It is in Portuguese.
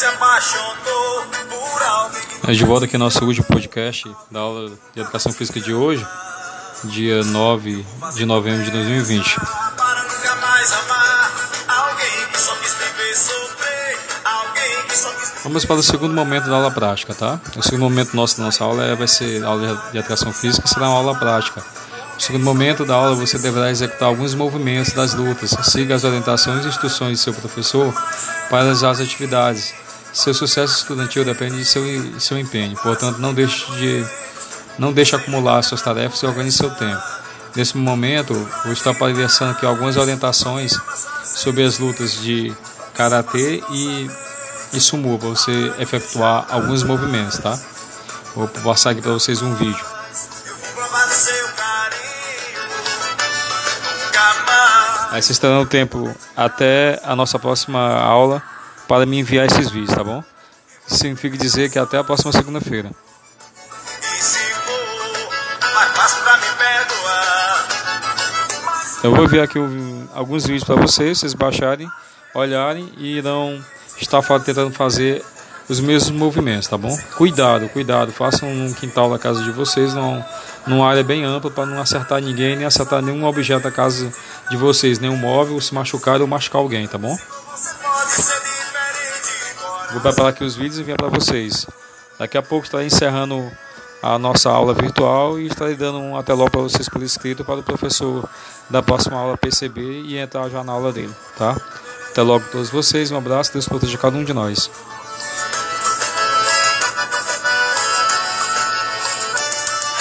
se apaixonou por alguém. De volta aqui no nosso último podcast da aula de Educação Física de hoje, dia 9 de novembro de 2020. Para nunca mais amar alguém que só quis me ver sofrer. Alguém que só quis Vamos para o segundo momento da aula prática, tá? O segundo momento nosso da nossa aula é, vai ser a aula de educação física, será uma aula prática. No segundo momento da aula você deverá executar alguns movimentos das lutas. Siga as orientações e instruções de seu professor para realizar as atividades. Seu sucesso estudantil depende de seu, seu empenho, portanto não deixe de não deixe acumular suas tarefas e organize seu tempo. Nesse momento, vou estar passando aqui algumas orientações sobre as lutas de karatê e e sumo para você efetuar alguns movimentos, tá? Vou passar aqui para vocês um vídeo. Aí vocês terão tempo até a nossa próxima aula para me enviar esses vídeos, tá bom? Significa dizer que até a próxima segunda-feira. Eu vou enviar aqui um- alguns vídeos para vocês, vocês baixarem, olharem e irão estar tentando fazer os mesmos movimentos, tá bom? Cuidado, cuidado, façam no quintal da casa de vocês, num, numa área bem ampla para não acertar ninguém, nem acertar nenhum objeto da casa de vocês, nenhum móvel, se machucar ou machucar alguém, tá bom? Vou preparar aqui os vídeos e enviar para vocês. Daqui a pouco estarei encerrando a nossa aula virtual e estarei dando um até logo para vocês por escrito para o professor da próxima aula perceber e entrar já na aula dele, tá? Até logo a todos vocês, um abraço, Deus proteja cada um de nós.